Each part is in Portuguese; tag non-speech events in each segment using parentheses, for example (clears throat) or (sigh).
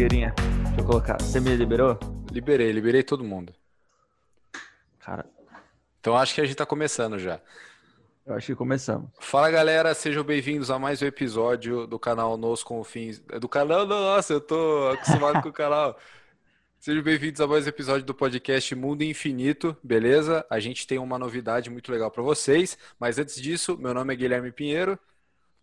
Blogueirinha. Deixa eu colocar. Você me liberou? Liberei, liberei todo mundo. Cara, Então acho que a gente tá começando já. eu acho que começamos. Fala galera, sejam bem-vindos a mais um episódio do canal Nos Confins. Do canal, nossa, eu tô acostumado com o canal. Sejam bem-vindos a mais um episódio do podcast Mundo Infinito, beleza? A gente tem uma novidade muito legal para vocês, mas antes disso, meu nome é Guilherme Pinheiro,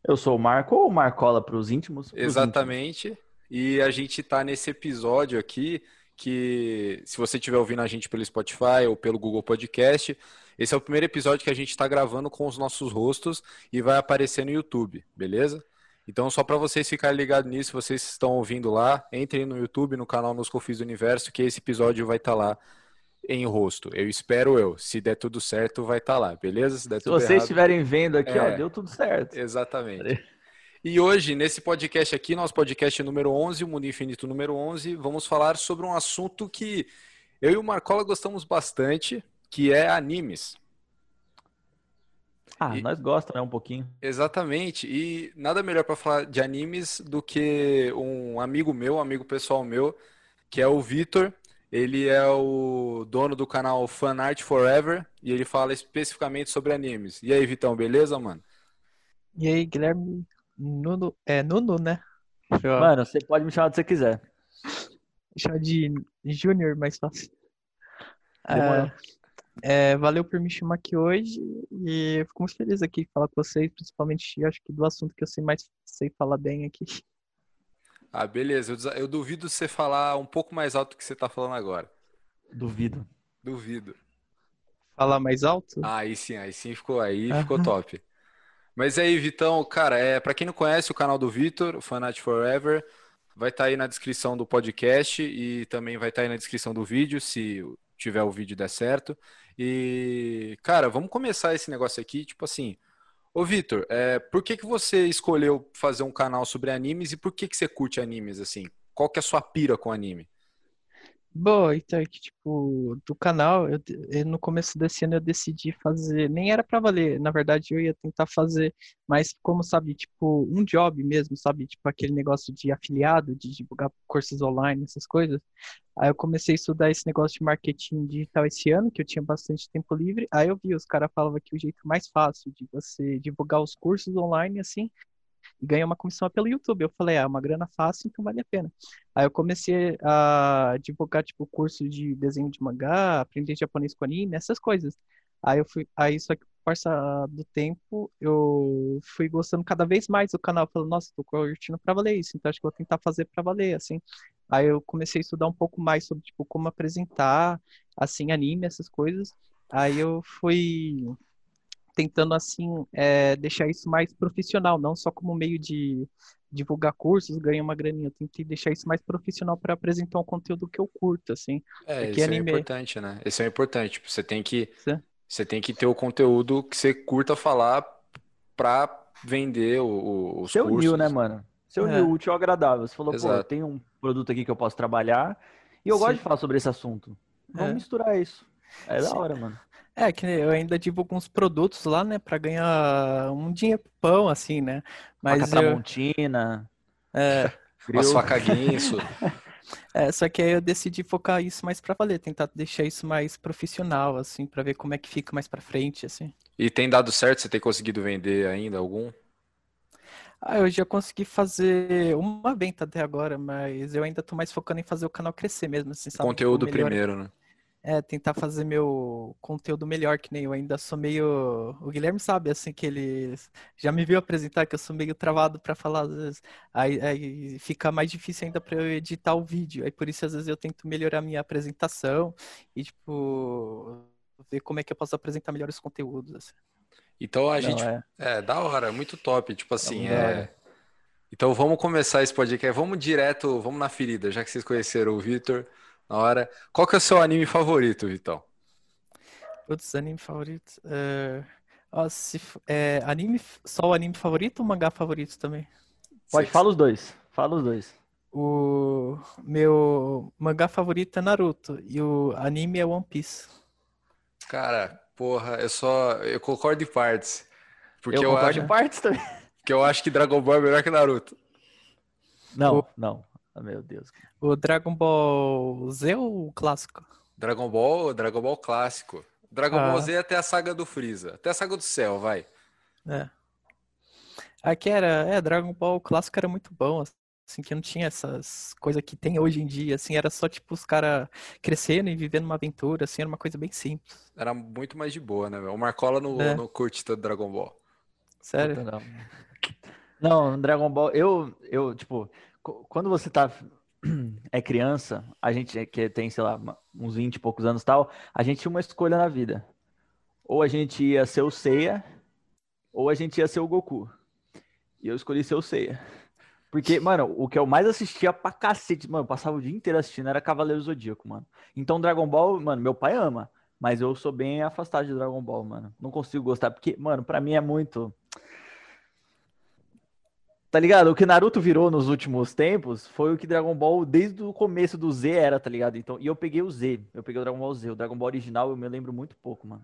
Eu sou o Marco ou Marcola para os íntimos? Exatamente, e a gente tá nesse episódio aqui que, se você estiver ouvindo a gente pelo Spotify ou pelo Google Podcast, esse é o primeiro episódio que a gente está gravando com os nossos rostos e vai aparecer no YouTube, beleza? Então, só para vocês ficarem ligados nisso, vocês estão ouvindo lá, entrem no YouTube, no canal Nos Confis do Universo, que esse episódio vai estar lá em rosto. Eu espero eu. Se der tudo certo, vai estar lá, beleza? Se der Se vocês errado, estiverem vendo aqui, ó, É. deu tudo certo. Exatamente. E hoje, nesse podcast aqui, nosso podcast número 11, o Mundo Infinito número 11, vamos falar sobre um assunto que eu e o Marcola gostamos bastante, que é animes. Ah, E- nós gostamos, né? Um pouquinho. Exatamente. E nada melhor para falar de animes do que um amigo meu, um amigo pessoal meu, que é o Vitor. Ele é o dono do canal Fan Art Forever e ele fala especificamente sobre animes. E aí, Vitão, beleza, mano? E aí, Guilherme Nuno, é Nuno, né? Eu Mano, você pode me chamar do que você quiser. chamar de Júnior, mais fácil. Ah, é, valeu por me chamar aqui hoje e eu fico muito feliz aqui de falar com vocês, principalmente acho que do assunto que eu sei mais sei falar bem aqui. Ah, beleza. Eu, eu duvido você falar um pouco mais alto do que você tá falando agora. Duvido. Duvido. Falar mais alto? Ah, aí sim, aí sim ficou, aí Aham. ficou top. Mas aí, Vitão, cara, é, para quem não conhece o canal do Vitor, o Fanat Forever, vai estar aí na descrição do podcast e também vai estar aí na descrição do vídeo, se tiver o vídeo der certo. E, cara, vamos começar esse negócio aqui, tipo assim, ô Vitor, é, por que que você escolheu fazer um canal sobre animes e por que que você curte animes assim? Qual que é a sua pira com anime? Bom, então é que, tipo, do canal, eu, eu- no começo desse ano eu decidi fazer, nem era pra valer, na verdade eu ia tentar fazer, mas como, sabe, tipo, um job mesmo, sabe, tipo aquele negócio de afiliado, de divulgar cursos online, essas coisas. Aí eu comecei a estudar esse negócio de marketing digital esse ano, que eu tinha bastante tempo livre, aí eu vi, os caras falavam que o jeito mais fácil de você divulgar os cursos online, assim, ganhar uma comissão pelo YouTube. Eu falei, ah, é uma grana fácil, então vale a pena. Aí eu comecei a divulgar, tipo, curso de desenho de mangá, aprender japonês com anime, essas coisas. Aí eu fui, aí só que passar do tempo, eu fui gostando cada vez mais do canal, falando, nossa, tô curtindo pra valer isso, então acho que vou tentar fazer pra valer, assim. Aí eu comecei a estudar um pouco mais sobre, tipo, como apresentar, assim, anime, essas coisas. Aí eu fui tentando, assim, é, deixar isso mais profissional, não só como meio de divulgar cursos, ganhar uma graninha. Eu tentei deixar isso mais profissional para apresentar um conteúdo que eu curto, assim. É, É que isso é anime- importante, né? Esse é importante. Tipo, você tem que Sim. Você tem que ter o conteúdo que você curta falar pra vender o- o- os Você cursos. uniu, né, mano? Você uniu É. o útil ao agradável. Você falou, pô, Exato. tem um produto aqui que eu posso trabalhar e eu gosto Sim. de falar sobre esse assunto. Vamos É. misturar isso. É da hora, mano. É, que eu ainda divulgo uns produtos lá, né, para ganhar um dinheiro pão, assim, né? Faca Mas eu, Tramontina, é, grill. faca guinso. (laughs) é, só que aí eu decidi focar isso mais para valer, tentar deixar isso mais profissional, assim, para ver como é que fica mais para frente, assim. E tem dado certo? Você tem conseguido vender ainda algum? Ah, eu já consegui fazer uma venda até agora, mas eu ainda tô mais focando em fazer o canal crescer mesmo, assim, sabe? Tipo, Conteúdo melhor- primeiro, né? É, tentar fazer meu conteúdo melhor, que nem eu ainda sou meio. O Guilherme sabe, assim, que ele já me viu apresentar, que eu sou meio travado pra falar, às vezes. Aí, aí fica mais difícil ainda pra eu editar o vídeo. Aí por isso, às vezes, eu tento melhorar a minha apresentação e, tipo, ver como é que eu posso apresentar melhor os conteúdos, assim. Então a Não, gente. é. É, da hora, muito top. Tipo assim, é. hora. Então vamos começar esse podcast. Vamos direto, vamos na ferida, já que vocês conheceram o Vitor na hora. Qual que é o seu anime favorito, Vitão? Outros anime favoritos. É... ó, se é, anime, só o anime favorito ou mangá favorito também? Pode, os dois. Fala os dois. O meu mangá favorito é Naruto e o anime é One Piece. Cara, porra, eu só. Eu concordo em partes. Porque eu eu concordo acho, em partes também. (laughs) porque eu acho que Dragon Ball é melhor que Naruto. Não, não. Ah, meu Deus. O Dragon Ball Z ou o clássico? Dragon Ball, Dragon Ball clássico. Dragon Ah. Ball Z até a saga do Freeza. Até a saga do céu, vai. É. Aqui era, é, Dragon Ball clássico era muito bom, assim, que não tinha essas coisas que tem hoje em dia, assim, era só tipo os caras crescendo e vivendo uma aventura, assim, era uma coisa bem simples. Era muito mais de boa, né? O Marcola não, É. não curte tanto Dragon Ball. Sério. Puta, não. Não, Dragon Ball, eu, eu, tipo, quando você tá, (clears throat) é criança, a gente que tem, sei lá, uns 20 e poucos anos tal, a gente tinha uma escolha na vida. Ou a gente ia ser o Seiya, ou a gente ia ser o Goku. E eu escolhi ser o Seiya. Porque, mano, o que eu mais assistia pra cacete, mano, eu passava o dia inteiro assistindo, era Cavaleiro Zodíaco, mano. Então, Dragon Ball, mano, meu pai ama, mas eu sou bem afastado de Dragon Ball, mano. Não consigo gostar, porque, mano, pra mim é muito. Tá ligado? O que Naruto virou nos últimos tempos foi o que Dragon Ball desde o começo do Z era, tá ligado? Então, e eu peguei o Z, eu peguei o Dragon Ball Z. O Dragon Ball original eu me lembro muito pouco, mano.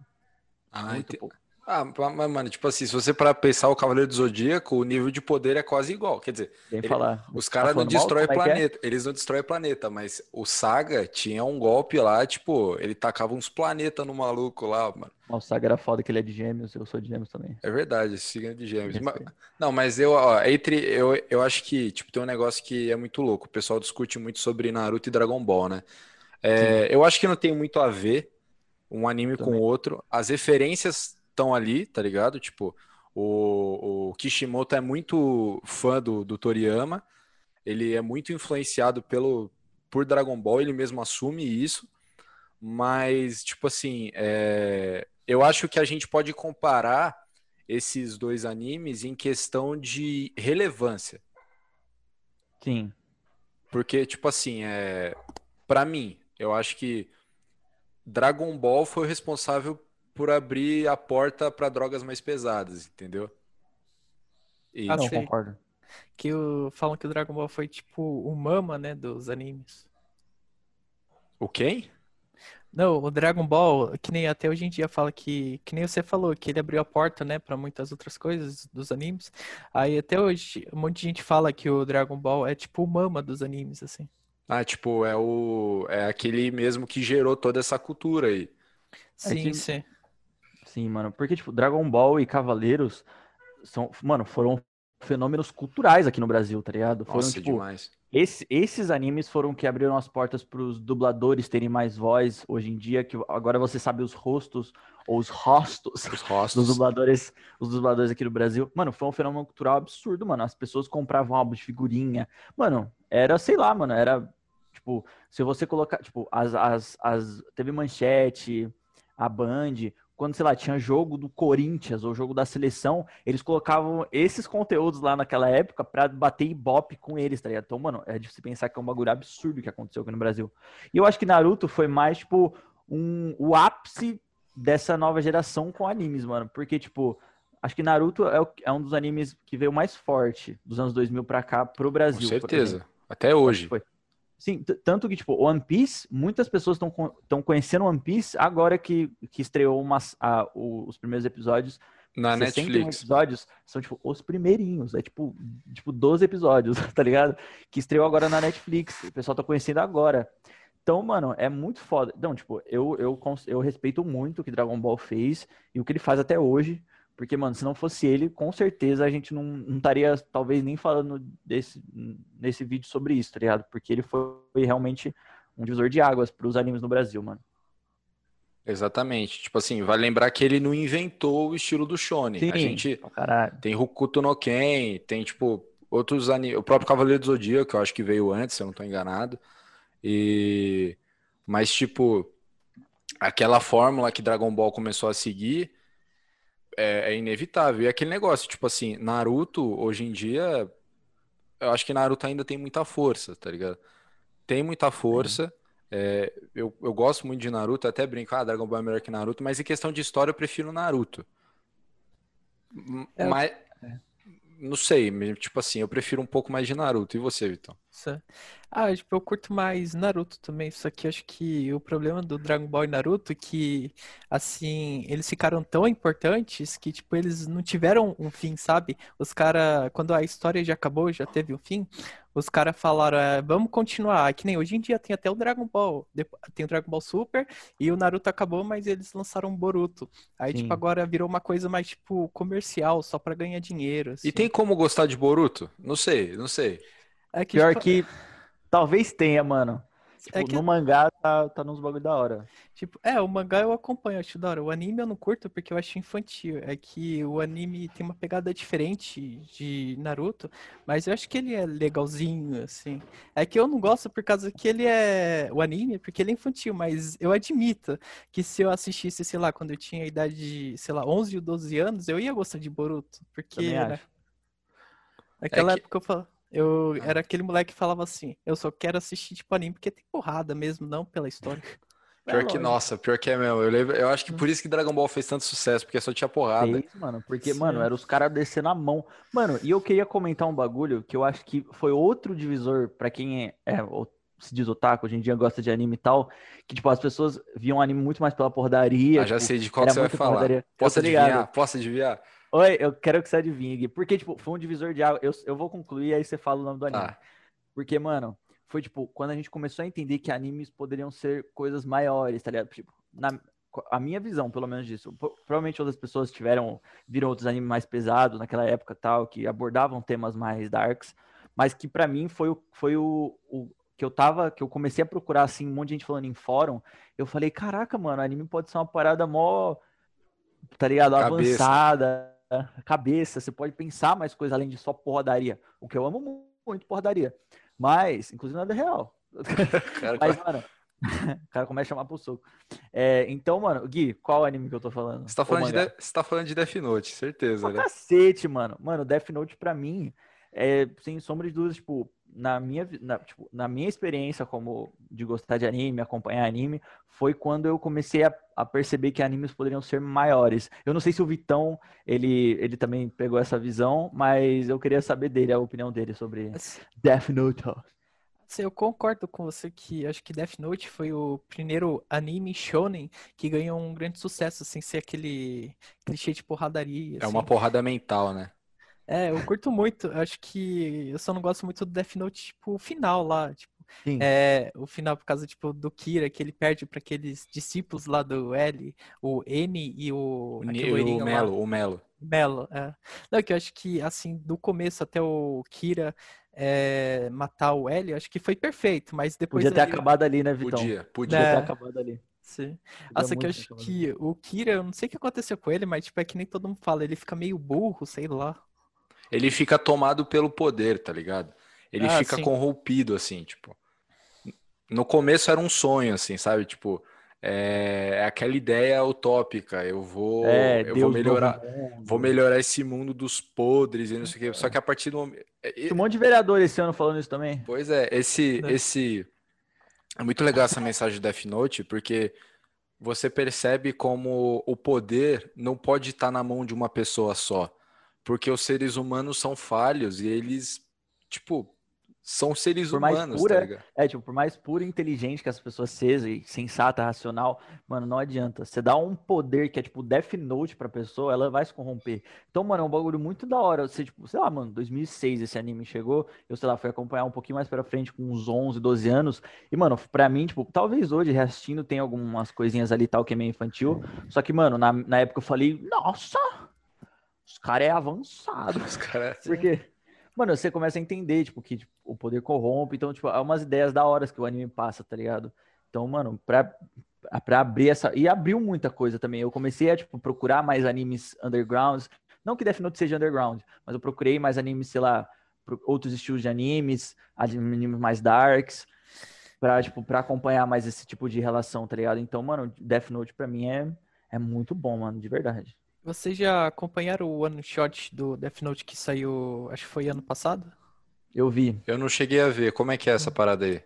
Ah, muito pouco. Ah, mas, mano, tipo assim, se você parar pra pensar o Cavaleiro do Zodíaco, o nível de poder é quase igual. Quer dizer, Ele- falar. os Tá caras não falando mal? destroem é é? planeta. Eles não destroem planeta, mas o Saga tinha um golpe lá, tipo, ele tacava uns planetas no maluco lá, mano. O Saga era foda que ele é de gêmeos, eu sou de gêmeos também. É verdade, signo de gêmeos. Ma- Respeito. Não, mas eu, ó, entre, eu, eu acho que, tipo, tem um negócio que é muito louco. O pessoal discute muito sobre Naruto e Dragon Ball, né? É, eu acho que não tem muito a ver um anime com o Também. outro. As referências estão ali, tá ligado? Tipo, o, o Kishimoto é muito fã do, do Toriyama. Ele é muito influenciado pelo, por Dragon Ball, ele mesmo assume isso. Mas, tipo assim, é, eu acho que a gente pode comparar esses dois animes em questão de relevância. Sim. Porque, tipo assim, é... para mim, eu acho que Dragon Ball foi o responsável por abrir a porta para drogas mais pesadas, entendeu? E, Ah, não, Sei. concordo. Que o, falam que o Dragon Ball foi tipo o mama, né, dos animes. o quem? Não, o Dragon Ball, que nem até hoje em dia fala que, que nem você falou, que ele abriu a porta, né, pra muitas outras coisas dos animes. Aí até hoje, um monte de gente fala que o Dragon Ball é tipo o mama dos animes, assim. Ah, tipo, é o é aquele mesmo que gerou toda essa cultura aí. Sim, que- sim. Sim, mano. Porque, tipo, Dragon Ball e Cavaleiros são, mano, foram fenômenos culturais aqui no Brasil, tá ligado? Foram, Nossa, tipo, demais. Esse- esses animes foram que abriram as portas para os dubladores terem mais voz hoje em dia, que agora você sabe os rostos ou os rostos Os (laughs) dos rostos. dubladores, os dubladores aqui do Brasil. Mano, foi um fenômeno cultural absurdo, mano. As pessoas compravam álbum de figurinha. Mano, era, sei lá, mano, era tipo, se você colocar, tipo, as, as, as teve manchete, a Band, quando, sei lá, tinha jogo do Corinthians ou jogo da seleção, eles colocavam esses conteúdos lá naquela época pra bater ibope com eles, tá ligado? Então, mano, é de se pensar que é um bagulho absurdo que aconteceu aqui no Brasil. E eu acho que Naruto foi mais, tipo, um, o ápice dessa nova geração com animes, mano. Porque, tipo, acho que Naruto é, o- é um dos animes que veio mais forte dos anos 2000 pra cá pro Com Brasil. por certeza. Até hoje. foi. Sim, tanto que, tipo, One Piece, muitas pessoas estão conhecendo One Piece agora que, que estreou umas, a- o- os primeiros episódios. Na 61 Netflix. episódios são, tipo, os primeirinhos. É, tipo, tipo 12 episódios, (laughs) tá ligado? Que estreou agora na Netflix. O pessoal tá conhecendo agora. Então, mano, é muito foda. Não, tipo, eu, eu, eu respeito muito o que Dragon Ball fez e o que ele faz até hoje. Porque, mano, se não fosse ele, com certeza a gente não, não estaria, talvez, nem falando desse, nesse vídeo sobre isso, tá ligado? Porque ele foi realmente um divisor de águas pros animes no Brasil, mano. Exatamente. Tipo assim, vai lembrar que ele não inventou o estilo do shonen. A gente caralho. tem Hokuto no Ken, tem tipo outros animes, o próprio Cavaleiro do Zodíaco, que eu acho que veio antes, se eu não tô enganado. E mas tipo aquela fórmula que Dragon Ball começou a seguir é, é inevitável. E aquele negócio, tipo assim, Naruto hoje em dia, eu acho que Naruto ainda tem muita força, tá ligado? Tem muita força. É, eu, eu gosto muito de Naruto, até brinco, ah, Dragon Ball é melhor que Naruto, mas em questão de história eu prefiro Naruto. É, Mas, não sei, tipo assim, eu prefiro um pouco mais de Naruto. E você, Vitão? Isso. Ah, tipo, eu curto mais Naruto também, só que acho que o problema do Dragon Ball e Naruto é que, assim, eles ficaram tão importantes que, tipo, eles não tiveram um fim, sabe? Os caras, quando a história já acabou, já teve um fim, os caras falaram, é, vamos continuar. Que nem hoje em dia tem até o Dragon Ball. Tem o Dragon Ball Super e o Naruto acabou, mas eles lançaram o Boruto. Aí, Sim. tipo, agora virou uma coisa mais, tipo, comercial, só pra ganhar dinheiro. assim. E tem como gostar de Boruto? Não sei, não sei. É que, Pior tipo, que talvez tenha, mano. Tipo, É que- no mangá tá, tá nos bagulho da hora. Tipo, é, o mangá eu acompanho, acho da hora. O anime eu não curto porque eu acho infantil. É que o anime tem uma pegada diferente de Naruto, mas eu acho que ele é legalzinho, assim. É que eu não gosto por causa que ele é. O anime, porque ele é infantil, mas eu admito que se eu assistisse, sei lá, quando eu tinha a idade de, sei lá, 11 ou 12 anos, eu ia gostar de Boruto. Porque né, naquela É que- época eu falava. Eu era aquele moleque que falava assim, eu só quero assistir tipo anime porque tem porrada mesmo, não pela história. (laughs) Pior É, que, lógico. nossa, pior que é mesmo. Eu, lembro, eu acho que por isso que Dragon Ball fez tanto sucesso, porque só tinha porrada. Fez, mano, porque, Sim. mano, era os caras descendo a mão. Mano, e eu queria comentar um bagulho que eu acho que foi outro divisor pra quem é, é, se diz otaku, hoje em dia gosta de anime e tal, que, tipo, as pessoas viam anime muito mais pela porradaria. Ah, já tipo, sei de qual você vai muito falar. porradaria. Posso adivinhar? Posso adivinhar? Oi, eu quero que você adivinhe, Gui. Porque, tipo, foi um divisor de água. Eu, eu vou concluir, aí você fala o nome do anime. Tá. Porque, mano, foi, tipo, quando a gente começou a entender que animes poderiam ser coisas maiores, tá ligado? Tipo, na, a minha visão, pelo menos disso. Pro- Provavelmente outras pessoas tiveram, viram outros animes mais pesados naquela época tal, que abordavam temas mais darks, mas que pra mim foi o, foi o, o que eu tava, que eu comecei a procurar, assim, um monte de gente falando em fórum, eu falei, caraca, mano, anime pode ser uma parada mó, tá ligado? Cabeça. Avançada, cabeça, você pode pensar mais coisas além de só porradaria, o que eu amo mu- muito, porradaria, mas, inclusive nada real, (laughs) Cara, mas, mano, (laughs) o cara começa a chamar pro soco. É, então, mano, Gui, qual anime que eu tô falando? Você tá falando, de? De- tá falando de Death Note, certeza, Pra né? cacete, mano. Mano, Death Note pra mim, é, sem sombra de dúvidas, tipo, na minha, na, tipo, na minha experiência como de gostar de anime, acompanhar anime, foi quando eu comecei a, a perceber que animes poderiam ser maiores. Eu não sei se o Vitão, ele, ele também pegou essa visão, mas eu queria saber dele, a opinião dele sobre Assim, Death Note. assim, eu concordo com você que acho que Death Note foi o primeiro anime shonen que ganhou um grande sucesso, sem ser aquele clichê de porradaria, É uma assim. porrada mental, né? É, eu curto muito. Acho que eu só não gosto muito do Death Note, tipo, o final lá. Tipo, Sim. é, o final por causa, tipo, do Kira, que ele perde para aqueles discípulos lá do L, o N e o, O, loirinho o lá. Melo, o Melo. Melo, é. Não, que eu acho que, assim, do começo até o Kira é, matar o L, eu acho que foi perfeito, mas depois Podia ter ali- acabado ali, né, Vitão? Podia, Podia podia. ter É. acabado ali. Sim. Nossa, que eu acho que o Kira, eu não sei o que aconteceu com ele, mas, tipo, é que nem todo mundo fala, ele fica meio burro, sei lá. Ele fica tomado pelo poder, tá ligado? Ele Ah, fica sim. corrompido, assim, tipo. No começo era um sonho, assim, sabe? Tipo, é, é aquela ideia utópica. Eu vou, É, eu Deus vou melhorar, vou melhorar esse mundo dos podres e não sei o quê. Só que a partir do momento. é- Tinha um monte de vereador esse ano falando isso também. Pois é, esse, Né? esse é muito legal essa mensagem do Death Note, porque você percebe como o poder não pode estar na mão de uma pessoa só, porque os seres humanos são falhos e eles, tipo, são seres Por mais humanos, pura- tá ligado? É, tipo, por mais pura e inteligente que as pessoas sejam, e sensata, racional, mano, não adianta. Você dá um poder que é tipo Death Note pra pessoa, ela vai se corromper. Então, mano, é um bagulho muito da hora. Você, tipo, sei lá, mano, 2006 esse anime chegou, eu, sei lá, fui acompanhar um pouquinho mais pra frente com uns 11, 12 anos. E, mano, pra mim, tipo, talvez hoje, reassistindo, tem algumas coisinhas ali tal que é meio infantil. Só que, mano, na, na época eu falei, nossa, os caras é avançado. Os caras. Porque, mano, você começa a entender, tipo, que tipo, o poder corrompe. Então, tipo, há umas ideias da hora que o anime passa, tá ligado? Então, mano, pra, pra abrir essa... E abriu muita coisa também. Eu comecei a, tipo, procurar mais animes undergrounds. Não que Death Note seja underground, mas eu procurei mais animes, sei lá, outros estilos de animes, animes mais darks, pra, tipo, pra acompanhar mais esse tipo de relação, tá ligado? Então, mano, Death Note pra mim é, é muito bom, mano, de verdade. Vocês já acompanharam o one shot do Death Note que saiu, acho que foi ano passado? Eu vi. Eu não cheguei a ver. Como é que é essa parada aí?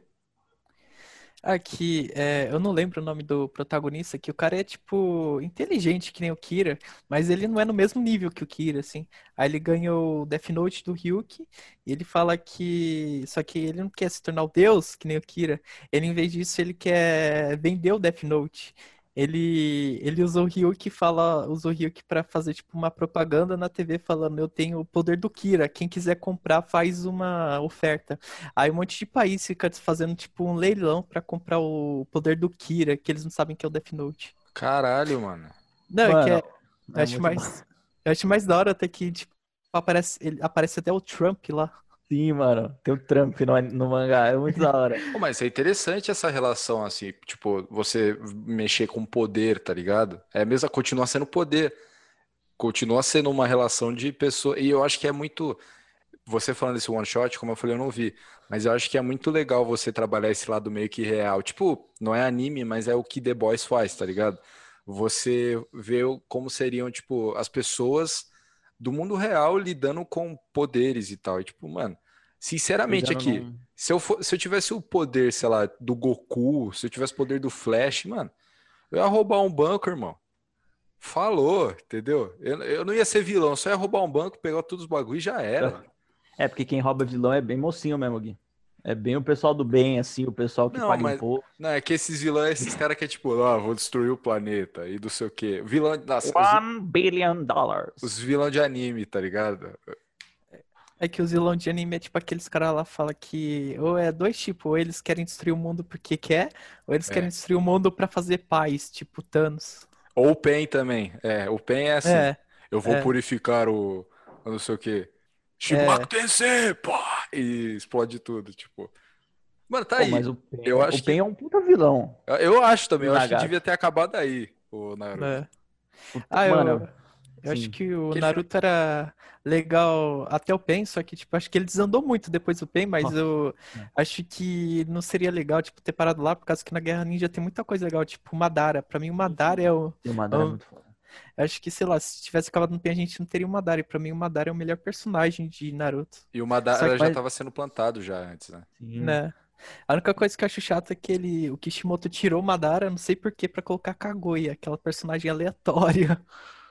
Aqui, é, eu não lembro o nome do protagonista, que o cara é, tipo, inteligente que nem o Kira, mas ele não é no mesmo nível que o Kira, assim. Aí ele ganhou o Death Note do Ryuki, e ele fala que... Só que ele não quer se tornar o deus, que nem o Kira. Ele, em vez disso, ele quer vender o Death Note. Ele, ele usou o Ryuk fala, usou o Ryuk para fazer tipo uma propaganda na TV falando eu tenho o poder do Kira, quem quiser comprar faz uma oferta. Aí um monte de país fica fazendo tipo um leilão para comprar o poder do Kira, que eles não sabem que é o Death Note. Caralho, mano. Não, Mano, que é, é eu acho muito mais, eu acho mais da hora até que tipo aparece, ele, aparece até o Trump lá. Sim, mano. Tem o Trump no, no mangá. É muito da hora. Mas é interessante essa relação, assim, tipo, você mexer com poder, tá ligado? É mesmo, continua sendo poder. Continua sendo uma relação de pessoa. E eu acho que é muito. Você falando desse one shot, como eu falei, eu não vi. Mas eu acho que é muito legal você trabalhar esse lado meio que real. Tipo, não é anime, mas é o que The Boys faz, tá ligado? Você vê como seriam, tipo, as pessoas do mundo real lidando com poderes e tal. E, tipo, mano, sinceramente aqui. num- Se eu, for- se eu tivesse o poder, sei lá, do Goku, se eu tivesse o poder do Flash, mano, eu ia roubar um banco, irmão. Falou, entendeu? Eu, eu não ia ser vilão, só ia roubar um banco, pegar todos os bagulho e já era. É, porque quem rouba vilão é bem mocinho mesmo, Gui. É bem o pessoal do bem, assim, o pessoal que Não, paga mas- imposto. Não, é que esses vilões, esses caras que é tipo, ah, vou destruir o planeta e não sei o quê. Vilão, nossa, os, One billion dollars. os vilões de anime, tá ligado? É que os vilão de anime é tipo aqueles caras lá fala que ou é dois tipos, ou eles querem destruir o mundo porque quer, ou eles É. querem destruir o mundo pra fazer paz, tipo Thanos. Ou o Pen também. É, o Pen é assim. É, Eu vou é. purificar o, não sei o quê. Shimaku Tensei, pá! E explode tudo, tipo. Mano, tá Pô, aí. mas o Pen, Eu acho o Pen é um puta vilão. Eu acho também, eu acho que Nagato. devia ter acabado aí, o Naruto. é. Ah, eu, Mano, eu acho que o Que ele Naruto era legal até o Pen, só que tipo, acho que ele desandou muito depois do Pen, mas Nossa. eu É. acho que não seria legal, tipo, ter parado lá, por causa que na Guerra Ninja tem muita coisa legal, tipo, o Madara. Pra mim, o Madara é o. tem uma Madara eu- muito foda. Eu Acho que, sei lá, se tivesse acabado no Pen, a gente não teria o Madara. E pra mim, o Madara é o melhor personagem de Naruto. E o Madara já vai- estava sendo plantado já antes, né? Sim. né? A única coisa que eu acho chata é que ele, o Kishimoto tirou o Madara, não sei por quê, pra colocar Kaguya, aquela personagem aleatória.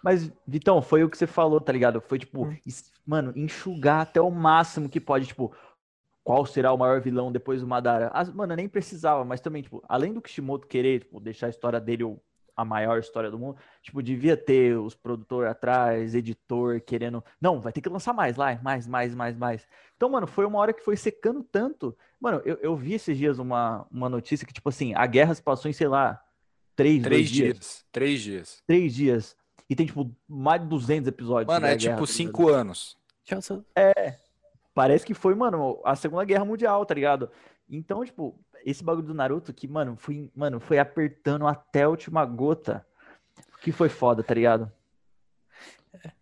Mas, Vitão, foi o que você falou, tá ligado? Foi, tipo, Hum. mano, enxugar até o máximo que pode, tipo, qual será o maior vilão depois do Madara? As, mano, nem precisava, mas também, tipo, além do Kishimoto querer, tipo, deixar a história dele o- a maior história do mundo, tipo, devia ter os produtores atrás, editor querendo, não, vai ter que lançar mais lá, mais, mais, mais, mais. Então, mano, foi uma hora que foi secando tanto. Mano, eu, eu vi esses dias uma, uma notícia que, tipo assim, a guerra se passou em, sei lá, três, Três dias. dias. Três dias. Três dias. E tem, tipo, mais de 200 episódios. Mano, é guerra, tipo tá cinco anos. Sou- Parece que foi, mano, a Segunda Guerra Mundial, tá ligado? Então, tipo, esse bagulho do Naruto que, mano, foi, mano, foi apertando até a última gota. Que foi foda, tá ligado?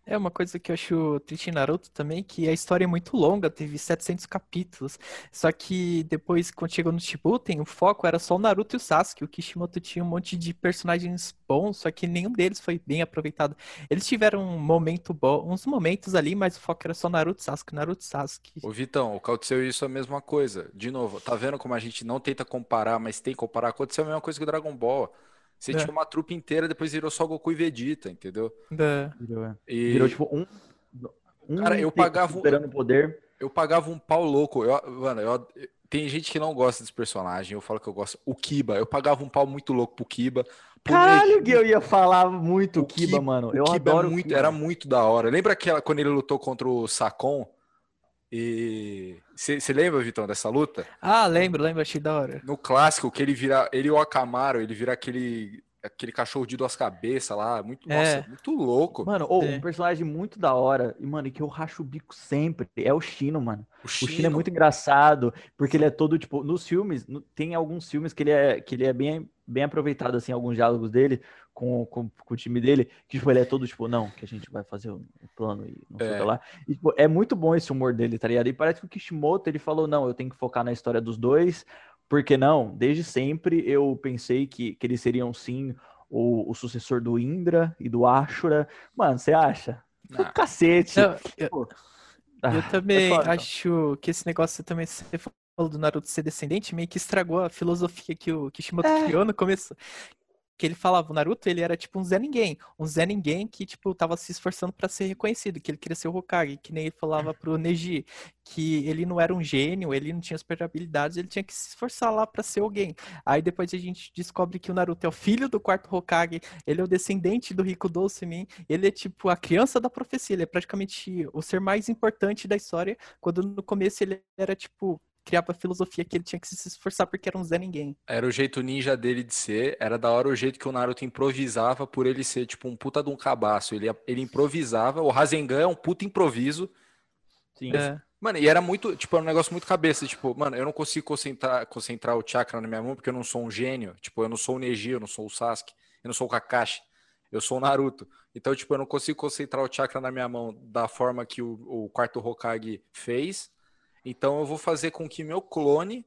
É uma coisa que eu acho triste em Naruto também, que a história é muito longa, teve 700 capítulos. Só que depois, quando chegou no Shippuden, o foco era só o Naruto e o Sasuke. O Kishimoto tinha um monte de personagens bons, só que nenhum deles foi bem aproveitado. Eles tiveram um momento bom, uns momentos ali, mas o foco era só Naruto e Sasuke, Naruto e Sasuke. Ô, Vitão, aconteceu isso a mesma coisa. De novo, tá vendo como a gente não tenta comparar, mas tem que comparar? Aconteceu a mesma coisa que o Dragon Ball. Você É. tinha uma trupe inteira, depois virou só Goku e Vegeta, entendeu? Da- Virou, é. E Virou, tipo, um. um Cara, eu pagava um- Superando poder. eu pagava um pau louco. Eu, mano, eu- tem gente que não gosta desse personagem, eu falo que eu gosto. O Kiba, eu pagava um pau muito louco pro Kiba. Pro Caralho, Neji- Gui, eu ia falar muito O Kiba, Kiba- mano. O Eu Kiba é adoro muito, Kiba. era muito da hora. Lembra aquela quando ele lutou contra o Sakon? E você lembra, Vitão, dessa luta? Ah, lembro, lembro, achei da hora. No clássico, que ele vira, ele e o Akamaru, ele vira aquele aquele cachorro de duas cabeças lá, muito, É. nossa, muito louco. Mano, ou É. um personagem muito da hora. E, mano, que eu racho o bico sempre. É o Shino, mano. O O Shino é muito engraçado, porque ele é todo, tipo, nos filmes, no- tem alguns filmes que ele é, que ele é bem, bem aproveitado, assim, alguns diálogos dele com, com, com o time dele, que, tipo, ele é todo, tipo, não, que a gente vai fazer o o plano e não sei o É. que lá. E, tipo, é muito bom esse humor dele, tá ligado? E parece que o Kishimoto, ele falou, não, eu tenho que focar na história dos dois, porque não, desde sempre eu pensei que, que eles seriam, sim, o, o sucessor do Indra e do Ashura. Mano, você acha? Do Ah. cacete. Não, eu, eu Ah, também pode falar, então. acho que esse negócio também, você falou do Naruto ser descendente, meio que estragou a filosofia que o Kishimoto É. criou no começo. Que ele falava, o Naruto, ele era tipo um Zé Ninguém. Um Zé Ninguém que, tipo, tava se esforçando para ser reconhecido, que ele queria ser o Hokage, que nem ele falava pro (laughs) Neji, que ele não era um gênio, ele não tinha super habilidades, ele tinha que se esforçar lá para ser alguém. Aí depois a gente descobre que o Naruto é o filho do quarto Hokage, ele é o descendente do Rico Dulcimin, ele é tipo a criança da profecia, ele é praticamente o ser mais importante da história, quando no começo ele era tipo criava a filosofia que ele tinha que se esforçar porque era um Zé Ninguém. Era o jeito ninja dele de ser, era da hora o jeito que o Naruto improvisava por ele ser tipo um puta de um cabaço. Ele, ele improvisava, o Rasengan é um puta improviso. Sim. É. Mano, e era muito, tipo, era um negócio muito cabeça, tipo, mano, eu não consigo concentrar, concentrar o chakra na minha mão porque eu não sou um gênio, tipo, eu não sou o Neji, eu não sou o Sasuke, eu não sou o Kakashi, eu sou o Naruto. Então, tipo, eu não consigo concentrar o chakra na minha mão da forma que o, o quarto Hokage fez, então eu vou fazer com que meu clone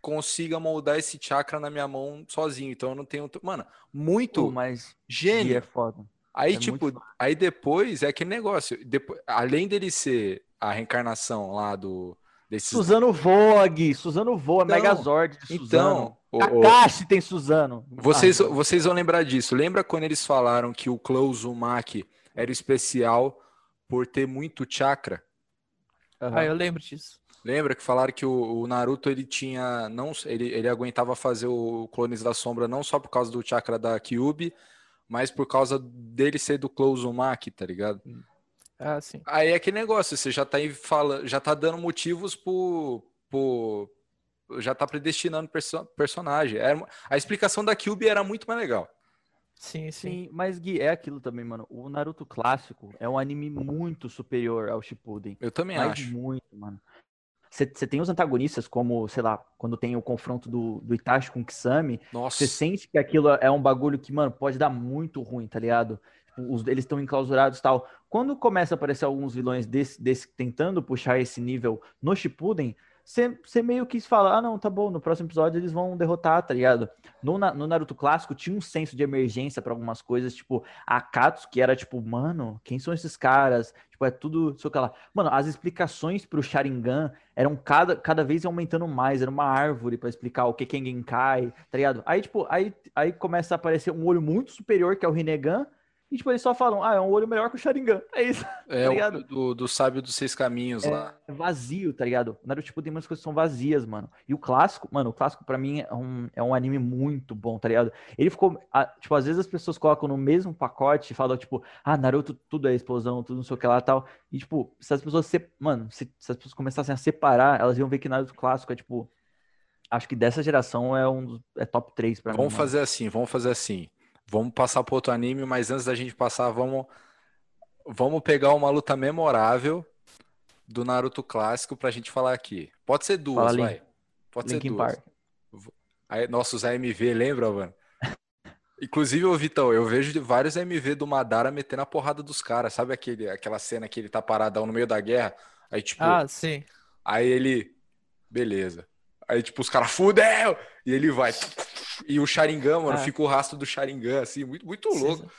consiga moldar esse chakra na minha mão sozinho. Então eu não tenho. Mano, muito Pô, mas gênio. é foda. Aí, é tipo, muito aí depois é aquele negócio. Depois, além dele ser a reencarnação lá do. Desses... Suzano Vogue, Suzano Voa, Então, Megazord de Suzano. Então, o- o- Kakashi tem Suzano. vocês, Ah, vocês vão lembrar disso. Lembra quando eles falaram que o Close Uzumaki era especial por ter muito chakra? aham. Ah, eu lembro disso. Lembra que falaram que o, o Naruto ele tinha não ele, ele aguentava fazer o Clones da Sombra não só por causa do chakra da Kyuubi, mas por causa dele ser do Close Uzumaki, tá ligado? Ah, sim. Aí é aquele negócio, você já tá aí fala, já tá dando motivos pro, pro já tá predestinando perso personagem. Era a explicação da Kyuubi era muito mais legal. Sim, sim. Sim, mas Gui, é aquilo também, mano. O Naruto clássico é um anime muito superior ao Shippuden. Eu também Mas acho. muito, mano. Você tem os antagonistas, como, sei lá, quando tem o confronto do, do Itachi com o Kisame, você sente que aquilo é um bagulho que, mano, pode dar muito ruim, tá ligado? Tipo, os- eles estão enclausurados e tal. Quando começa a aparecer alguns vilões desse, desse tentando puxar esse nível no Shippuden, você meio que fala, ah, não, tá bom, no próximo episódio eles vão derrotar, tá ligado? No, no Naruto clássico tinha um senso de emergência pra algumas coisas, tipo, a Akatsuki era tipo, mano, quem são esses caras? Tipo, é tudo, sei o que lá. Mano, as explicações pro Sharingan eram cada, cada vez aumentando mais, era uma árvore pra explicar o que que é Genkai, tá ligado? Aí, tipo, aí, aí começa a aparecer um olho muito superior, que é o Rinnegan, e, tipo, eles só falam, ah, é um olho melhor que o Sharingan. É isso. (laughs) É o ligado? do, do sábio dos seis caminhos lá. É vazio, tá ligado? O Naruto tipo, tem umas coisas que são vazias, mano. E o clássico, mano, o clássico pra mim é um, é um anime muito bom, tá ligado? Ele ficou, ah, tipo, às vezes as pessoas colocam no mesmo pacote e falam, tipo, ah, Naruto tudo é explosão, tudo não sei o que lá e tal. E, tipo, se as pessoas, se... mano, se, se as pessoas começassem a separar, elas iam ver que Naruto clássico é, tipo, acho que dessa geração é um dos, é top 3 pra mim. Vamos fazer assim, vamos fazer assim. Vamos passar pro outro anime, mas antes da gente passar, vamos, vamos pegar uma luta memorável do Naruto clássico pra gente falar aqui. Pode ser duas, Fala, vai. Pode ser Linkin duas. Park. Aí, nossos AMV, lembra, mano? (laughs) Inclusive, ô Vitão, eu vejo vários AMV do Madara metendo a porrada dos caras. Sabe aquele, aquela cena que ele tá paradão no meio da guerra? Aí, tipo, Ah, sim. aí ele. Beleza. Aí, tipo, os caras, fudeu! E ele vai. E o Sharingan, mano, Ah. fica o rastro do Sharingan, assim, muito, muito louco.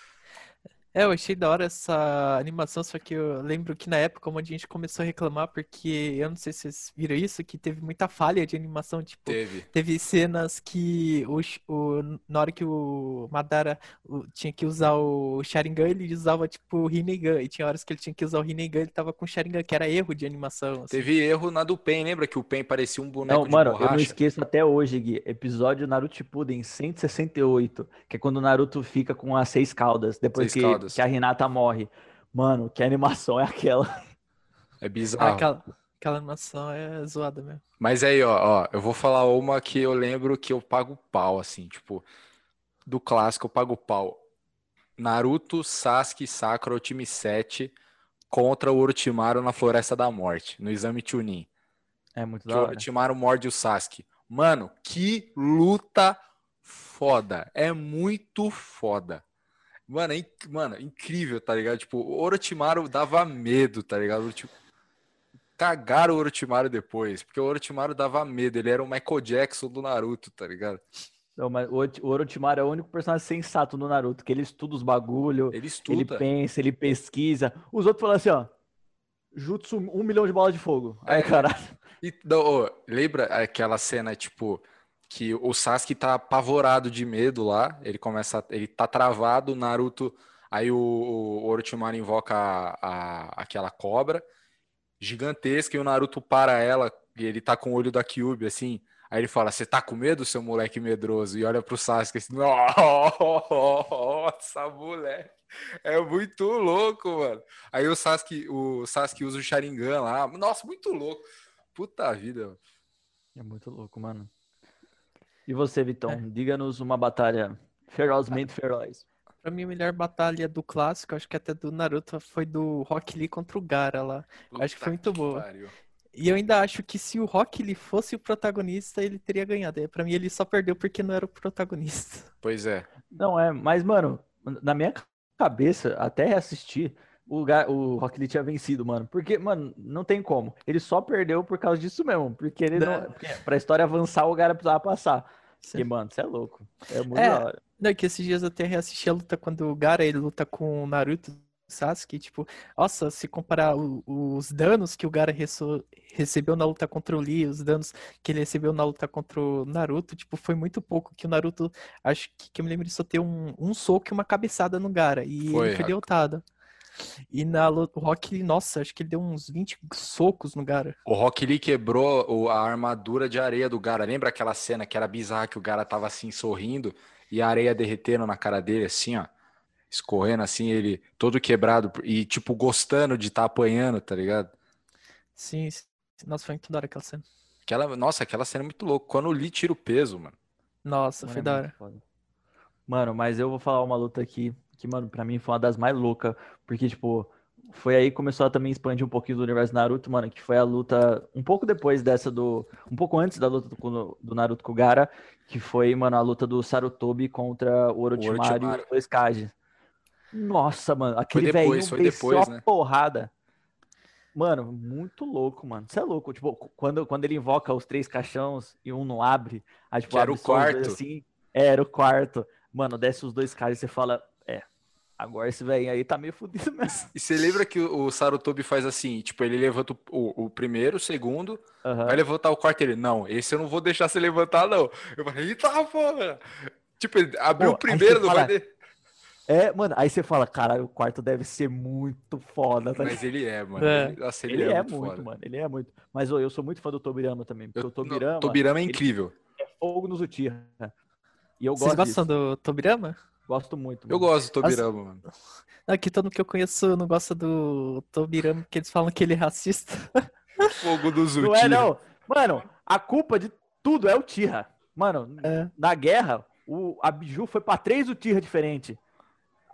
É, eu achei da hora essa animação, só que eu lembro que na época, como a gente começou a reclamar, porque eu não sei se vocês viram isso, que teve muita falha de animação, tipo, Teve. teve cenas que o, o- na hora que o Madara o- tinha que usar o Sharingan, ele usava, tipo, o Rinnegan, e tinha horas que ele tinha que usar o Rinnegan, ele tava com o Sharingan, que era erro de animação, assim. Teve erro na do Pen, lembra que o Pen parecia um boneco Não, de mano, eu não borracha? esqueço até hoje, Gui. Episódio Naruto Shippuden 168, que é quando o Naruto fica com as seis caudas, depois Seis que, caudas. que a Hinata morre. Mano, que animação é aquela? (laughs) É bizarro. aquela, aquela animação é zoada mesmo. Mas aí, ó, ó, eu vou falar uma que eu lembro que eu pago pau, assim, tipo, do clássico eu pago pau. Naruto, Sasuke Sakura, o time 7, contra o Orochimaru na Floresta da Morte, no exame Chunin. É muito Que da o hora. Orochimaru morde o Sasuke. Mano, que luta foda. É muito foda. Mano, é inc- mano, incrível, tá ligado? Tipo, o Orochimaru dava medo, tá ligado? Tipo, cagaram o Orochimaru depois, porque o Orochimaru dava medo. Ele era o Michael Jackson do Naruto, tá ligado? Não, mas o Orochi- o Orochimaru é o único personagem sensato no Naruto, que ele estuda os bagulho, Ele ele estuda. pensa, ele pesquisa. Os outros falam assim, ó, Jutsu um milhão de bolas de fogo. Aí, É. caralho. E, não, ô, lembra aquela cena, tipo, que o Sasuke tá apavorado de medo lá, ele começa, ele tá travado, Naruto, aí o, o Orochimaru invoca a, a, aquela cobra gigantesca e o Naruto para ela e ele tá com o olho da Kyuubi, assim, aí ele fala, você tá com medo, seu moleque medroso? E olha pro Sasuke assim, (laughs) nossa, moleque. É muito louco, mano. Aí o Sasuke, o Sasuke usa o Sharingan lá. Nossa, muito louco. Puta vida. Mano. É muito louco, mano. E você, Vitão? É. Diga-nos uma batalha ferozmente feroz. Pra mim, a melhor batalha do clássico, acho que até do Naruto, foi do Rock Lee contra o Gara lá. Puta acho que foi muito boa. Pariu. E eu ainda acho que se o Rock Lee fosse o protagonista, ele teria ganhado. Pra mim, ele só perdeu porque não era o protagonista. Pois é. Não é, mas, mano, na minha cabeça, até reassistir, o, o Rock Lee tinha vencido, mano. Porque, mano, não tem como. Ele só perdeu por causa disso mesmo. Porque ele não. Porque pra história avançar, o cara precisava passar. Sim. E, mano, você é louco. É muito é, da hora. Não, é que esses dias eu até reassisti a luta quando o Gara ele luta com o Naruto Sasuke, tipo, nossa, se comparar o, os danos que o Gara recebeu na luta contra o Lee, os danos que ele recebeu na luta contra o Naruto, tipo, foi muito pouco. Que o Naruto, acho que, que eu me lembro de só ter um, um soco e uma cabeçada no Gara. E foi, ele foi derrotado. E na luta, o Rock Lee, nossa, acho que ele deu uns 20 socos no Gara. O Rock Lee quebrou a armadura de areia do Gara. Lembra aquela cena que era bizarra que o Gara tava assim sorrindo e a areia derretendo na cara dele, assim, ó escorrendo assim, ele todo quebrado e, tipo, gostando de estar tá apanhando, tá ligado? Sim, nossa, foi muito da hora aquela cena. Aquela, nossa, aquela cena é muito louca. Quando o Lee tira o peso, mano. Nossa, mano, foi é da hora. Mano, mas eu vou falar uma luta aqui que, mano, pra mim foi uma das mais loucas, porque, tipo, foi aí que começou a também expandir um pouquinho do universo Naruto, mano, que foi a luta um pouco depois dessa do. Um pouco antes da luta do, do Naruto com o Gara, que foi, mano, a luta do Sarutobi contra o Orochimaru, o Orochimaru. e dois Kages. Nossa, mano, aquele velho foi depois, né? porrada. Mano, muito louco, mano. Você é louco. Tipo, quando, quando ele invoca os três caixões e um não abre, aí, tipo, era o quarto. Assim, é, era o quarto. Mano, desce os dois caras e você fala, agora esse velho aí tá meio fudido mesmo. E você lembra que o Sarutobi faz assim, tipo, ele levanta o, o primeiro, o segundo, uhum. vai levantar o quarto ele, não, esse eu não vou deixar você levantar, não. Eu falei, eita, porra! Tipo, ele abriu Pô, o primeiro, não fala... vai... É, mano, aí você fala, caralho, o quarto deve ser muito foda. Tá? Mas ele é, mano. É. Ele, nossa, ele, ele, é, é muito, muito mano. Ele é muito. Mas ô, eu sou muito fã do Tobirama também. Porque eu, o Tobirama. Não, Tobirama é incrível. É fogo nos Uchiha. E eu Vocês gostam do Tobirama? Gosto muito. Mano. Eu gosto do Tobirama, mano. Aqui todo mundo que eu conheço não gosta do Tobirama, porque eles falam que ele é racista. (laughs) Fogo dos Uchiha. Não é, não. Mano, a culpa de tudo é o Tira. Mano, é. na guerra, o, a Biju foi pra três Uchiha diferentes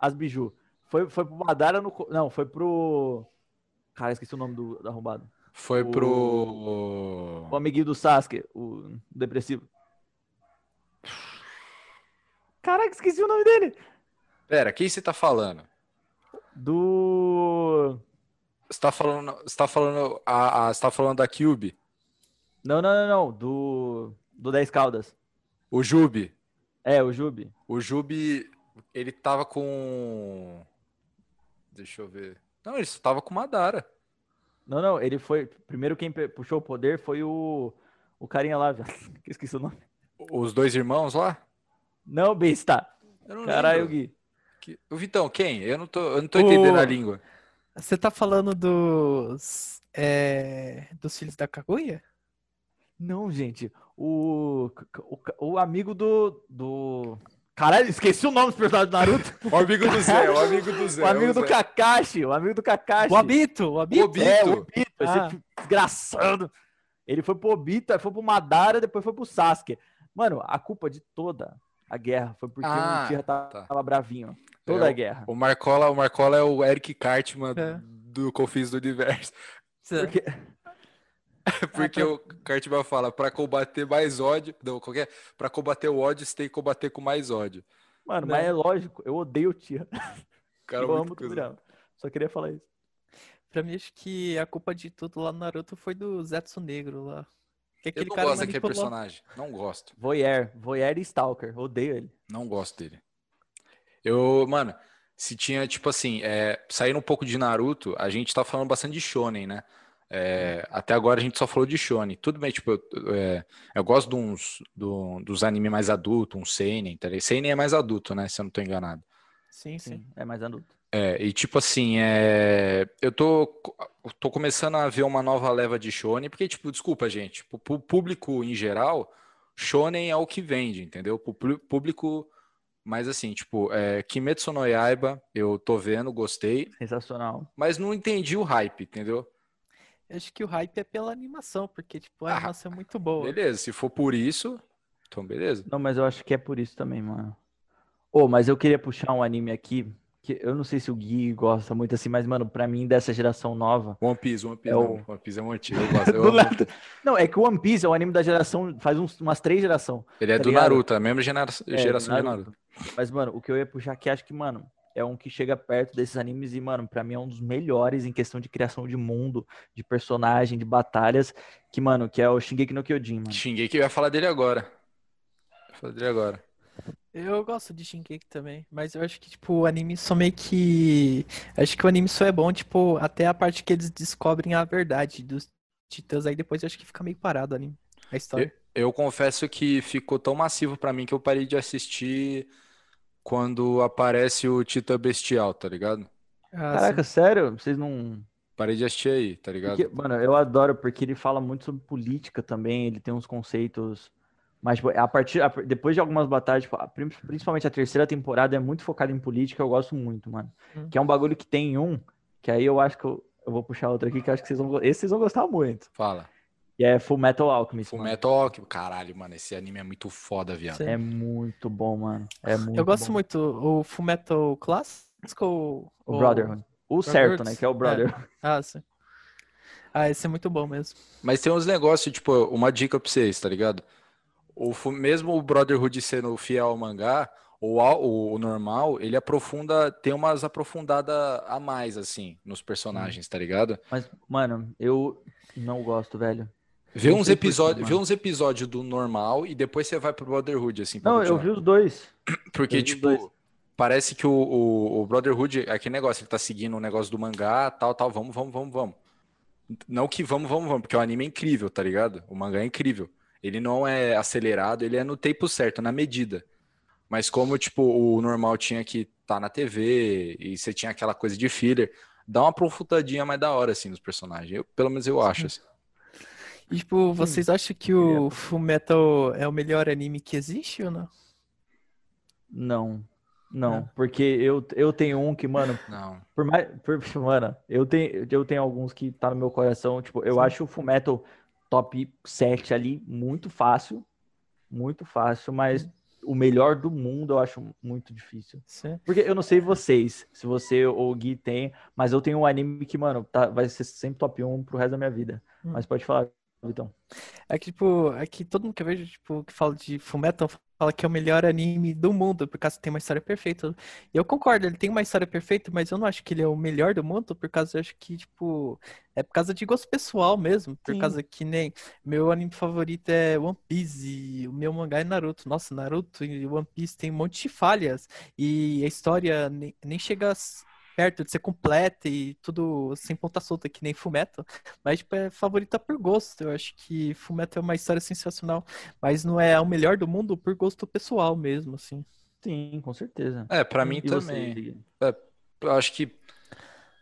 as biju. Foi, foi pro Madara no. Não, foi pro. Cara, esqueci o nome do, do arrombado. Foi o... pro. O amiguinho do Sasuke, o depressivo. Caraca, esqueci o nome dele. Pera, quem você tá falando? Do. Você tá falando. Você tá falando. A, a, você tá falando da Cube? Não, não, não, não. Do. Do 10 Caldas. O Jubi. É, o Jubi. O Jubi. Ele tava com. Deixa eu ver. Não, ele tava com Madara. Não, não, ele foi. Primeiro quem puxou o poder foi o. O carinha lá, (laughs) que esqueci o nome. Os dois irmãos lá? Não, besta. Caralho, Gui. Que... O Vitão, quem? Eu não tô, eu não tô entendendo a língua. Você tá falando dos. É... Dos filhos da Kaguya? Não, gente. O, o, o amigo do, do. Caralho, esqueci o nome dos personagens do Naruto. (laughs) o amigo do Zé, o amigo do Zé. O amigo do Kakashi, o amigo do Kakashi. O Obito, o Obito. O Obito. É, o Obito, ah. esse desgraçado. Ele foi pro Obito, aí foi pro Madara, depois foi pro Sasuke. Mano, a culpa de toda a guerra foi porque ah, o Uchiha tava, tá. tava bravinho. Toda é, a guerra. O Marcola, o Marcola é o Eric Cartman é. do Confins do Universo. Porque... (laughs) Porque ah, pra... o Cartman fala, para combater mais ódio, não, qualquer, para combater o ódio, você tem que combater com mais ódio. Mano, né? mas é lógico, eu odeio o Tia. Cara, (laughs) eu amo tudo Só queria falar isso. Pra mim, acho que a culpa de tudo lá no Naruto foi do Zetsu Negro lá. Que aquele eu não cara gosto daquele personagem. Não gosto. Voyeur. Voyeur e Stalker. Odeio ele. Não gosto dele. Eu, mano, se tinha, tipo assim, é, saindo um pouco de Naruto, a gente tá falando bastante de Shonen, né? É, até agora a gente só falou de shonen. Tudo bem, tipo, eu, é, eu gosto de uns, do, dos animes mais adultos, um seinen, tá ligado? Seinen é mais adulto, né? Se eu não tô enganado. Sim, sim. Sim, é mais adulto. É, e tipo assim, é, eu tô, tô começando a ver uma nova leva de shonen, porque, tipo, desculpa, gente, tipo, pro público em geral, shonen é o que vende, entendeu? Pro público, mas assim, tipo, é, Kimetsu no Yaiba, eu tô vendo, gostei, Sensacional. mas não entendi o hype, entendeu? Eu acho que o hype é pela animação, porque, tipo, a Ah, animação é muito boa. Beleza, se for por isso, então beleza. Não, mas eu acho que é por isso também, mano. Ô, mas eu queria puxar um anime aqui, que eu não sei se o Gui gosta muito assim, mas, mano, pra mim, dessa geração nova. One Piece, One Piece, É o- One Piece é um antigo, eu gosto, (laughs) eu Do amo. nada. Não, é que o One Piece é o anime da geração, faz uns- umas três gerações. Ele é tá do ligado? Naruto, a mesma genera- É, geração de Naruto. Naruto. Mas, mano, o que eu ia puxar aqui, acho que, mano, é um que chega perto desses animes e, mano, pra mim é um dos melhores em questão de criação de mundo, de personagem, de batalhas, que, mano, que é o Shingeki no Kyojin, mano. Que eu ia falar dele agora. Eu ia falar dele agora. Eu gosto de Shingeki também, mas eu acho que, tipo, o anime só meio que... Acho que o anime só é bom, tipo, até a parte que eles descobrem a verdade dos titãs, aí depois eu acho que fica meio parado o anime, a história. Eu confesso que ficou tão massivo pra mim que eu parei de assistir quando aparece o Titã Bestial, tá ligado? Ah, Caraca, sério? Vocês não. Parei de assistir aí, tá ligado? Porque, mano, eu adoro porque ele fala muito sobre política também, ele tem uns conceitos. Mas, tipo, a partir, a- depois de algumas batalhas, tipo, a- prin- principalmente a terceira temporada é muito focada em política, eu gosto muito, mano. Hum. Que é um bagulho que tem um, que aí eu acho que eu, eu vou puxar outro aqui, que eu acho que vocês vão, esse vocês vão gostar muito. Fala. Que é Full Metal Alchemist, mano. Fullmetal Alchemist. Caralho, mano, esse anime é muito foda, viado. Sim. É muito bom, mano. É muito Eu gosto bom. muito. O Fullmetal Clássico ou... O Brotherhood. O certo, né? Que é o Brother. Ah, sim. Ah, esse é muito bom mesmo. Mas tem uns negócios, tipo, uma dica pra vocês, tá ligado? O, mesmo o Brotherhood sendo fiel ao mangá, o, au- o, o normal, ele aprofunda, tem umas aprofundadas a mais, assim, nos personagens, tá ligado? Mas, mano, eu não gosto, velho. Vê uns episódios, vê uns episódios do normal e depois você vai pro Brotherhood, assim, pra Não, eu continuar. vi os dois. (clears throat) Porque, eu tipo, dois. parece que o, o, o Brotherhood, é aquele negócio, ele tá seguindo o negócio do mangá, tal, tal, vamos, vamos, vamos, vamos. Não que vamos, vamos, vamos, porque o anime é incrível, tá ligado? O mangá é incrível. Ele não é acelerado, ele é no tempo certo, na medida. Mas como, tipo, o normal tinha que estar na TV e você tinha aquela coisa de filler, dá uma aprofundadinha mais da hora, assim, nos personagens. Eu- pelo menos eu acho, assim. E, tipo, vocês acham que o Fullmetal é o melhor anime que existe ou não? Não. Não, É. porque eu, eu tenho um que, mano, Não. por mais. Por, (laughs) mano, eu tenho, eu tenho alguns que tá no meu coração. Tipo, eu Sim. acho o Fullmetal top 7 ali muito fácil. Muito fácil, mas o melhor do mundo eu acho muito difícil. Sim. Porque eu não sei vocês, se você ou o Gui tem, mas eu tenho um anime que, mano, tá, vai ser sempre top 1 pro resto da minha vida. Hum. Mas pode falar, Vitão. É que, tipo, é que todo mundo que eu vejo, tipo, que fala de Fullmetal, fala que é o melhor anime do mundo, por causa que tem uma história perfeita. Eu concordo, ele tem uma história perfeita, mas eu não acho que ele é o melhor do mundo, por causa, eu acho que, tipo, é por causa de gosto pessoal mesmo, por Sim. causa que nem meu anime favorito é One Piece e o meu mangá é Naruto. Nossa, Naruto e One Piece tem um monte de falhas e a história nem, nem chega s- perto de ser completa e tudo sem ponta solta, que nem Fullmetal. Mas, tipo, é favorita por gosto. Eu acho que Fullmetal é uma história sensacional, mas não é o melhor do mundo por gosto pessoal mesmo, assim. Sim, com certeza. É, pra mim E você, também. Gui? Eu acho que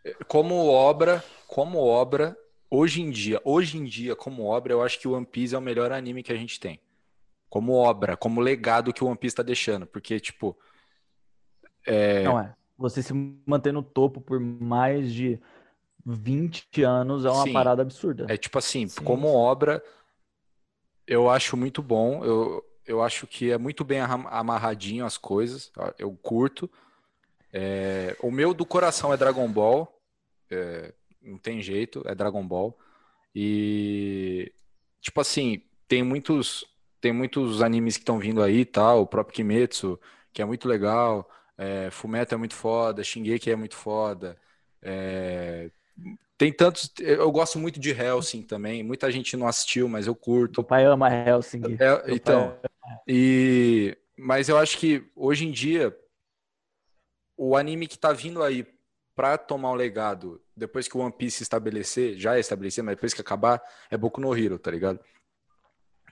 eh, como obra, como obra, hoje em dia, hoje em dia, como obra, eu acho que o One Piece é o melhor anime que a gente tem. Como obra, como legado que o One Piece tá deixando. Porque, tipo, Não é. Você se manter no topo por mais de 20 anos é uma Sim. parada absurda. é tipo assim, Sim, como sim. obra, eu acho muito bom. Eu, eu acho que é muito bem amarradinho as coisas. Eu curto. É, o meu do coração é Dragon Ball. É, não tem jeito, é Dragon Ball. E tipo assim, tem muitos tem muitos animes que estão vindo aí, tal, o próprio Kimetsu, que é muito legal. É, Fullmetal é muito foda, Shingeki é muito foda. É, tem tantos, eu gosto muito de Hellsing também. Muita gente não assistiu, mas eu curto. Meu pai ama Helsing. É, então, e mas eu acho que hoje em dia o anime que tá vindo aí pra tomar um legado, depois que o One Piece se estabelecer, já é estabelecer, mas depois que acabar, é Boku no Hero, tá ligado?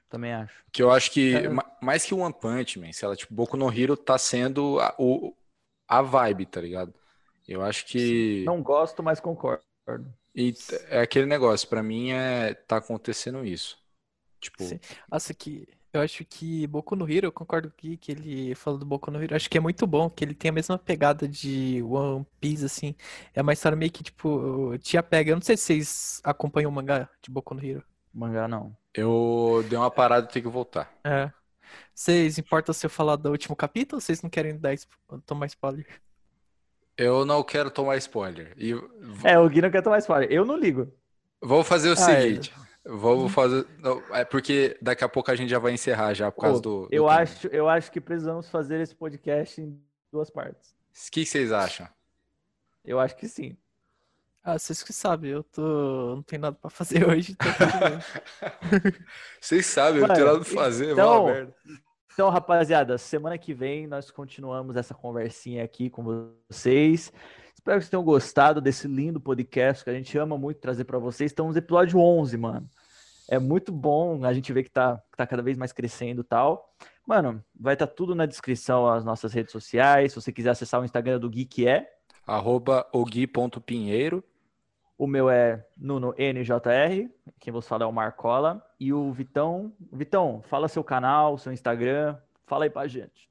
Também acho. Que eu acho que, É. ma- mais que o One Punch Man, sei lá, tipo, Boku no Hero tá sendo a, o, a vibe, tá ligado? Eu acho que. Não gosto, mas concordo. E é aquele negócio, pra mim é tá acontecendo isso. Tipo, Sim. Nossa, que eu acho que Boku no Hero, eu concordo com o Gui, que ele falou do Boku no Hero, acho que é muito bom, que ele tem a mesma pegada de One Piece, assim. É uma história meio que, tipo, te apega. Eu não sei se vocês acompanham o mangá de Boku no Hero. Mangá não. eu dei uma parada e tenho que voltar. É. Vocês importam se eu falar do último capítulo ou vocês não querem dar, tomar spoiler? Eu não quero tomar spoiler. E É, o Gui não quer tomar spoiler. Eu não ligo. vou fazer o Ah, seguinte. Vou fazer. não, É porque daqui a pouco a gente já vai encerrar já por causa Ô, do. do eu acho, eu acho que precisamos fazer esse podcast em duas partes. O que vocês acham? Eu acho que sim. Ah, vocês que sabem, eu tô... não tenho nada pra fazer (laughs) hoje, então. (laughs) Vocês sabem, eu não tenho nada pra fazer, então- merda. Então, rapaziada, semana que vem nós continuamos essa conversinha aqui com vocês. Espero que vocês tenham gostado desse lindo podcast que a gente ama muito trazer para vocês. Estamos no episódio 11, mano. É muito bom a gente ver que tá, que tá cada vez mais crescendo e tal. Mano, vai estar tudo na descrição as nossas redes sociais. Se você quiser acessar o Instagram do Gui, que é. Arroba ogui.pinheiro. O meu é Nuno NJR, quem vos fala é o Marcola. E o Vitão. Vitão, fala seu canal, seu Instagram. Fala aí pra gente.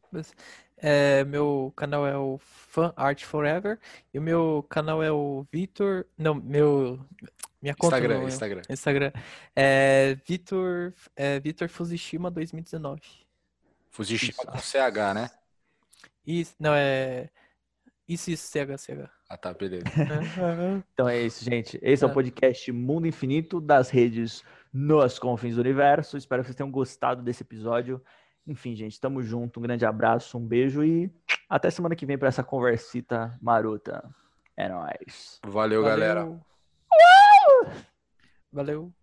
É, meu canal é o Fan Art Forever e o meu canal é o Vitor. Não, meu. Minha conta Instagram, no Instagram. Instagram é Vitor é Vitor Fuzishima 2019. Fujishima Isso. com CH, né? Isso, não é. Isso, isso, CH, CH. Ah, tá, beleza. (laughs) Então é isso, gente. Esse é o É. podcast Mundo Infinito das redes nos confins do universo. Espero que vocês tenham gostado desse episódio. Enfim, gente, tamo junto. Um grande abraço, um beijo e até semana que vem para essa conversita marota. É nóis. Valeu, galera. Valeu. Valeu.